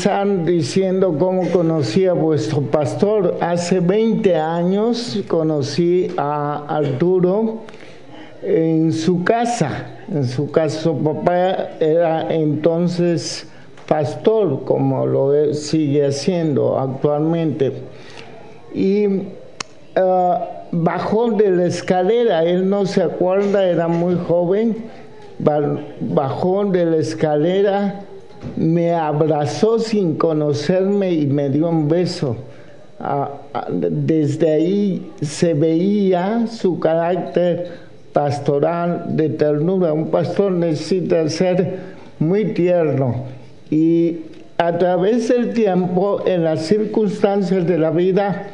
Empezar diciendo cómo conocí a vuestro pastor. Hace 20 años conocí a Arturo en su casa. En su casa, su papá era entonces pastor, como lo sigue haciendo actualmente. Y uh, bajó de la escalera, él no se acuerda, era muy joven, bajó de la escalera me abrazó sin conocerme y me dio un beso. Desde ahí se veía su carácter pastoral de ternura. Un pastor necesita ser muy tierno y a través del tiempo, en las circunstancias de la vida,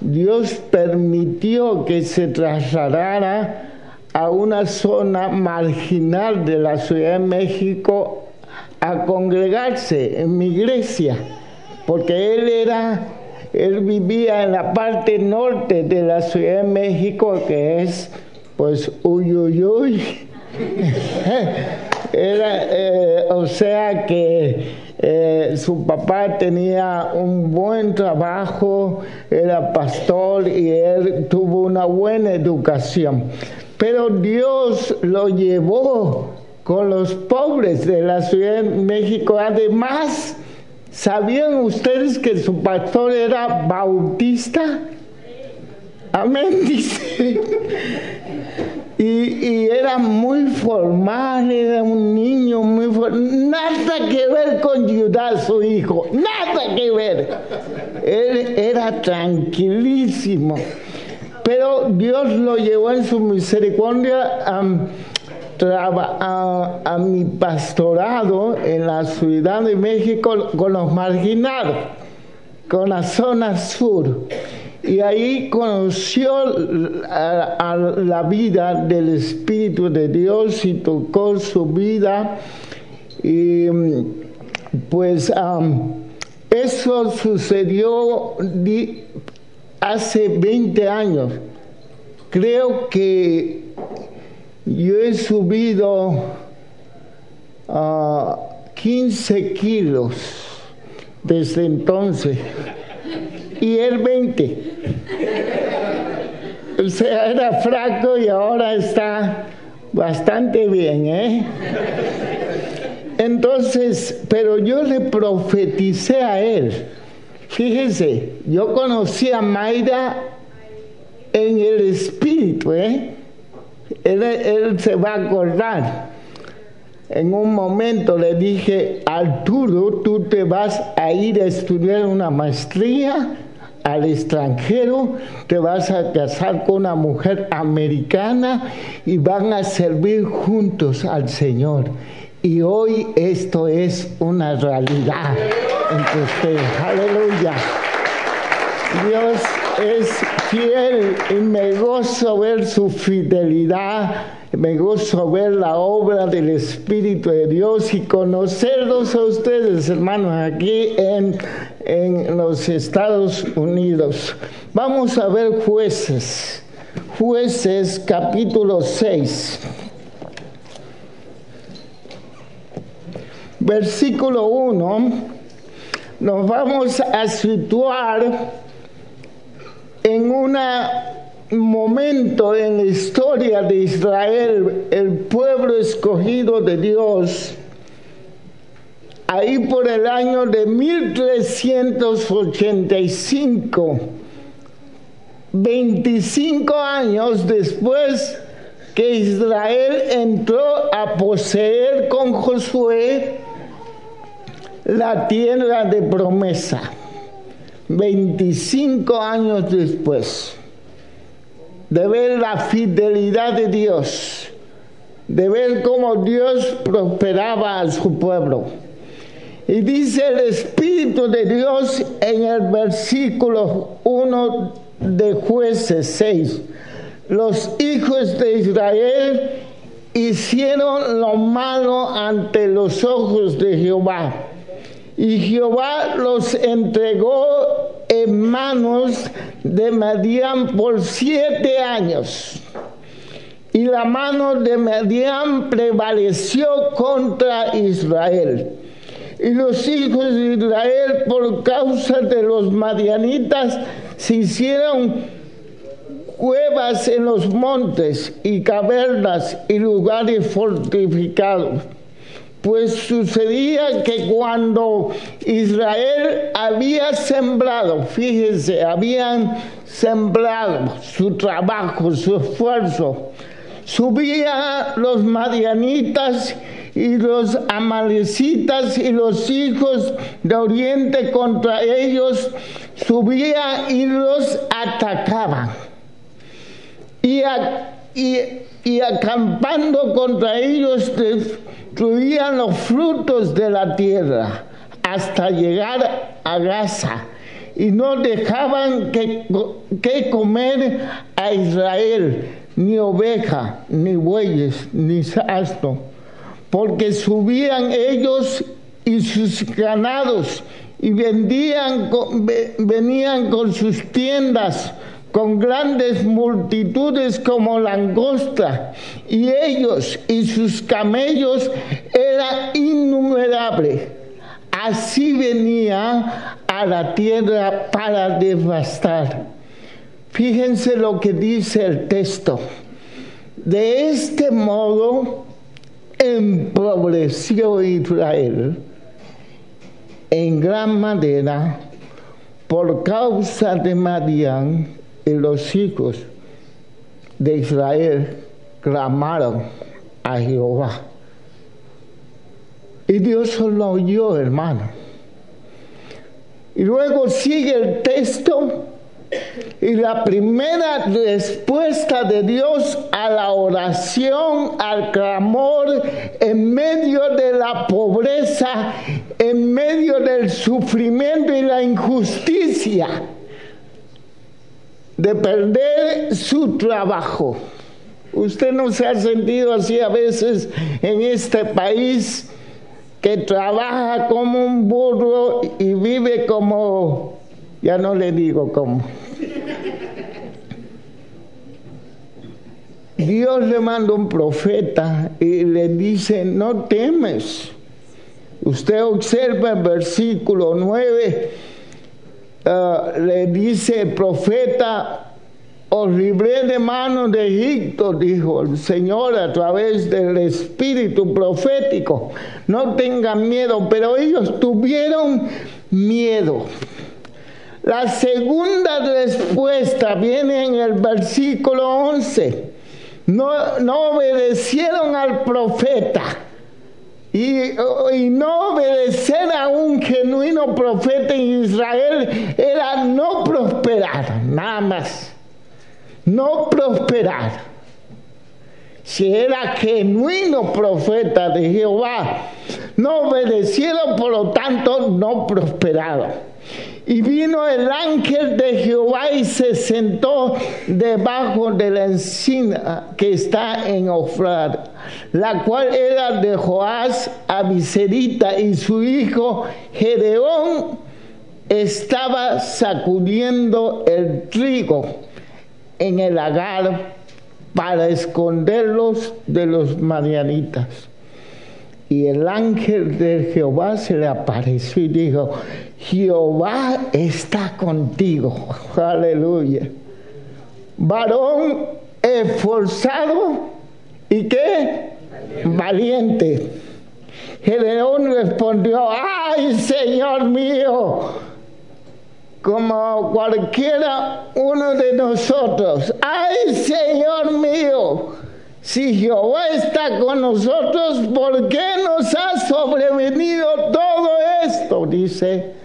Dios permitió que se trasladara a una zona marginal de la Ciudad de México a congregarse en mi iglesia, porque él era, él vivía en la parte norte de la Ciudad de México, que es, pues, uy, uy, uy. era, eh, o sea que eh, su papá tenía un buen trabajo, era pastor y él tuvo una buena educación. Pero Dios lo llevó con los pobres de la Ciudad de México. Además, ¿sabían ustedes que su pastor era bautista? Amén, dice. Y, era muy formal, era un niño muy formal. Nada que ver con Judá, su hijo. Nada que ver. Él era tranquilísimo. Pero Dios lo llevó en su misericordia a a, mi pastorado en la Ciudad de México con los marginados, con la zona sur. Y ahí conoció a, la vida del Espíritu de Dios y tocó su vida. Y pues eso sucedió hace 20 años. Creo que yo he subido a 15 kilos desde entonces y él 20. O sea, era fraco y ahora está bastante bien, ¿eh? Entonces, pero yo le profeticé a él. Fíjese, yo conocí a Mayra en el espíritu, ¿eh? Él, se va a acordar. En un momento le dije, Arturo, tú te vas a ir a estudiar una maestría al extranjero, te vas a casar con una mujer americana y van a servir juntos al Señor. Y hoy esto es una realidad entre ustedes. Aleluya. Dios es fiel y me gozo ver su fidelidad, me gozo ver la obra del Espíritu de Dios y conocerlos a ustedes, hermanos, aquí en, en los Estados Unidos. Vamos a ver jueces, jueces capítulo 6. Versículo 1, nos vamos a situar en un momento en la historia de Israel, el pueblo escogido de Dios, ahí por el año de 1385, 25 años después que Israel entró a poseer con Josué la tierra de promesa. 25 años después de ver la fidelidad de Dios, de ver cómo Dios prosperaba a su pueblo. Y dice el Espíritu de Dios en el versículo 1 de jueces 6. Los hijos de Israel hicieron lo malo ante los ojos de Jehová. Y Jehová los entregó en manos de Madián por siete años. Y la mano de Madián prevaleció contra Israel. Y los hijos de Israel, por causa de los madianitas, se hicieron cuevas en los montes y cavernas y lugares fortificados. Pues sucedía que cuando Israel había sembrado, fíjense, habían sembrado su trabajo, su esfuerzo, subían los madianitas y los amalecitas y los hijos de Oriente contra ellos subían y los atacaban. Y, acampando contra ellos destruían los frutos de la tierra hasta llegar a Gaza y no dejaban que, que comer a Israel ni oveja, ni bueyes, ni asno porque subían ellos y sus ganados y vendían, venían con sus tiendas con grandes multitudes como langosta, y ellos y sus camellos eran innumerables. Así venía a la tierra para devastar. Fíjense lo que dice el texto. De este modo, empobreció Israel en gran manera por causa de Madián y los hijos de Israel clamaron a Jehová. Y Dios lo oyó, hermano. Y luego sigue el texto y la primera respuesta de Dios a la oración, al clamor, en medio de la pobreza, en medio del sufrimiento y la injusticia, de perder su trabajo. Usted no se ha sentido así a veces en este país que trabaja como un burro y vive como, ya no le digo cómo. Dios le manda un profeta y le dice, no temes. Usted observa el versículo 9, ah, le dice el profeta, os libré de manos de Egipto, dijo el Señor a través del espíritu profético. No tengan miedo, pero ellos tuvieron miedo. La segunda respuesta viene en el versículo 11. No, obedecieron al profeta. Y, y, no obedecer a un genuino profeta en Israel era no prosperar, nada más. No prosperar. Si era genuino profeta de Jehová, no obedecieron, por lo tanto, no prosperaron. Y vino el ángel de Jehová y se sentó debajo de la encina que está en Ofrar, la cual era de Joás Abiserita y su hijo Gedeón estaba sacudiendo el trigo en el lagar para esconderlos de los marianitas. Y el ángel de Jehová se le apareció y dijo, Jehová está contigo. Aleluya. Varón esforzado y qué? Valiente. Gedeón respondió, ay Señor mío, como cualquiera uno de nosotros, ay Señor mío, si Jehová está con nosotros, ¿por qué nos ha sobrevenido todo esto? Dice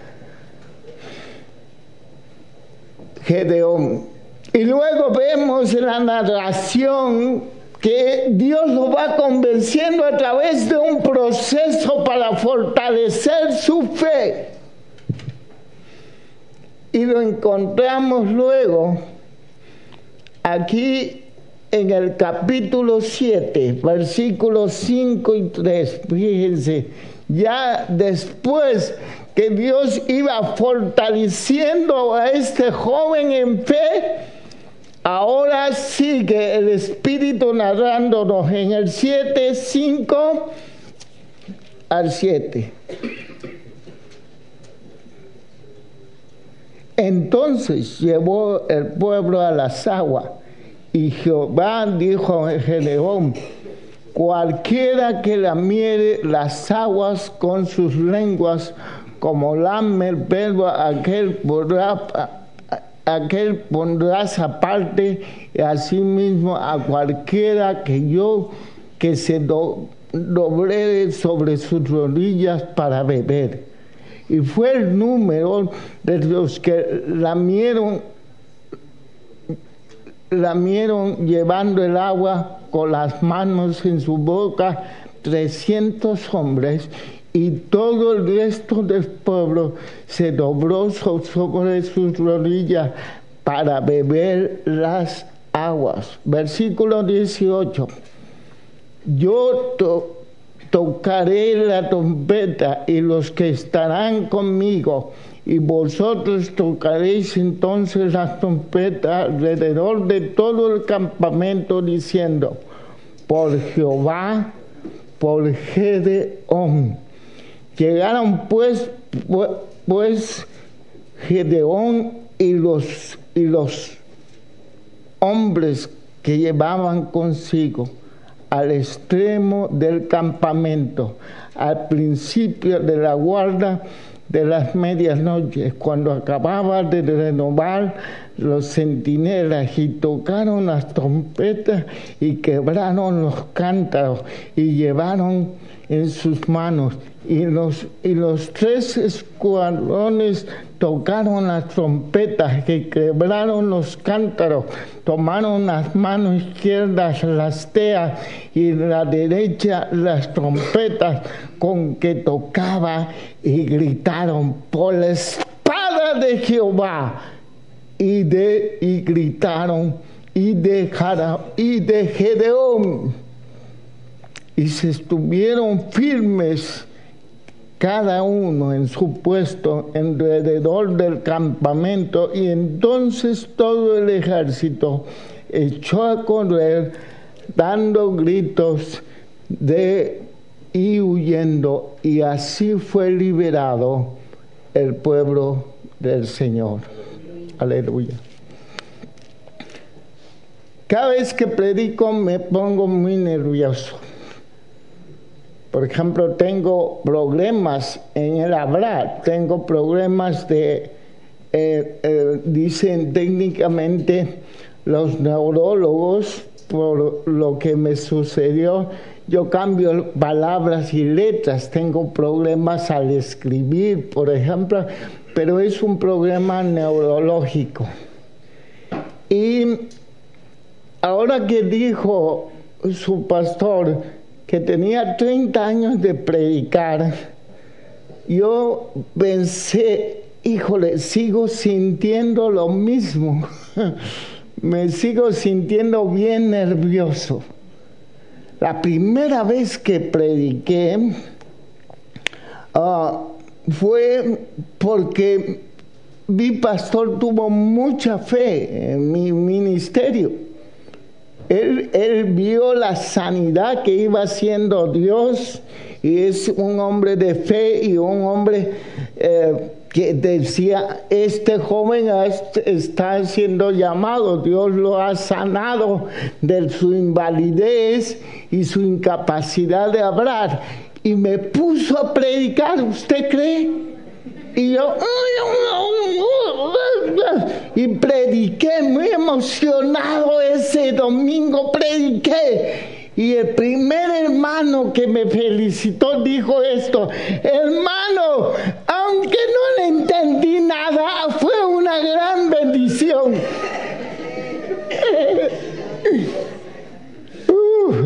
Gedeón. Y luego vemos la narración que Dios lo va convenciendo a través de un proceso para fortalecer su fe. Y lo encontramos luego aquí en el capítulo 7, versículos 5 y 3. Fíjense, ya después que Dios iba fortaleciendo a este joven en fe, ahora sigue el Espíritu narrándonos en el 7, 5 al 7. Entonces llevó el pueblo a las aguas y Jehová dijo a Gedeón, cualquiera que lamiere las aguas con sus lenguas, como lame el perro, aquel aquel pondrás aparte, y asimismo a cualquiera que yo, que se do, doble sobre sus rodillas para beber. Y fue el número de los que lamieron lamieron llevando el agua con las manos en su boca 300 hombres y todo el resto del pueblo se dobló sobre sus rodillas para beber las aguas. Versículo 18. Yo tocaré la trompeta y los que estarán conmigo y vosotros tocaréis entonces la trompeta alrededor de todo el campamento diciendo, por Jehová, por Gedeón. Llegaron pues, pues Gedeón y los, y los hombres que llevaban consigo al extremo del campamento, al principio de la guarda de las medias noches, cuando acababa de renovar los centinelas y tocaron las trompetas y quebraron los cántaros y llevaron en sus manos. Y los, y los tres escuadrones tocaron las trompetas que quebraron los cántaros, tomaron las manos izquierdas las teas y la derecha las trompetas con que tocaba y gritaron por la espada de Jehová y, de, y gritaron y de, y de Gedeón y se estuvieron firmes cada uno en su puesto alrededor del campamento y entonces todo el ejército echó a correr dando gritos de y huyendo y así fue liberado el pueblo del Señor. Aleluya. Cada vez que predico me pongo muy nervioso. Por ejemplo, tengo problemas en el hablar, tengo problemas de, eh, eh, dicen técnicamente los neurólogos, por lo que me sucedió, yo cambio palabras y letras, tengo problemas al escribir, por ejemplo, pero es un problema neurológico. Y ahora que dijo su pastor, que tenía 30 años de predicar, yo pensé, híjole, sigo sintiendo lo mismo, me sigo sintiendo bien nervioso. La primera vez que prediqué ah, fue porque mi pastor tuvo mucha fe en mi ministerio él, vio la sanidad que iba haciendo Dios y es un hombre de fe y un hombre eh, que decía, este joven está siendo llamado, Dios lo ha sanado de su invalidez y su incapacidad de hablar. Y me puso a predicar, ¿usted cree? Y yo, y prediqué muy emocionado ese domingo, prediqué. Y el primer hermano que me felicitó dijo esto, hermano, aunque no le entendí nada, fue una gran bendición.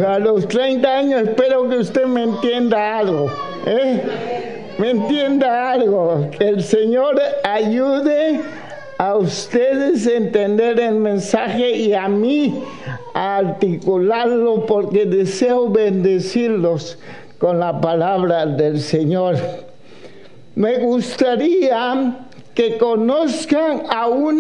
a los 30 años espero que usted me entienda algo. ¿eh? Me entienda algo. Que el Señor ayude a ustedes entender el mensaje y a mí articularlo porque deseo bendecirlos con la palabra del Señor. Me gustaría que conozcan a una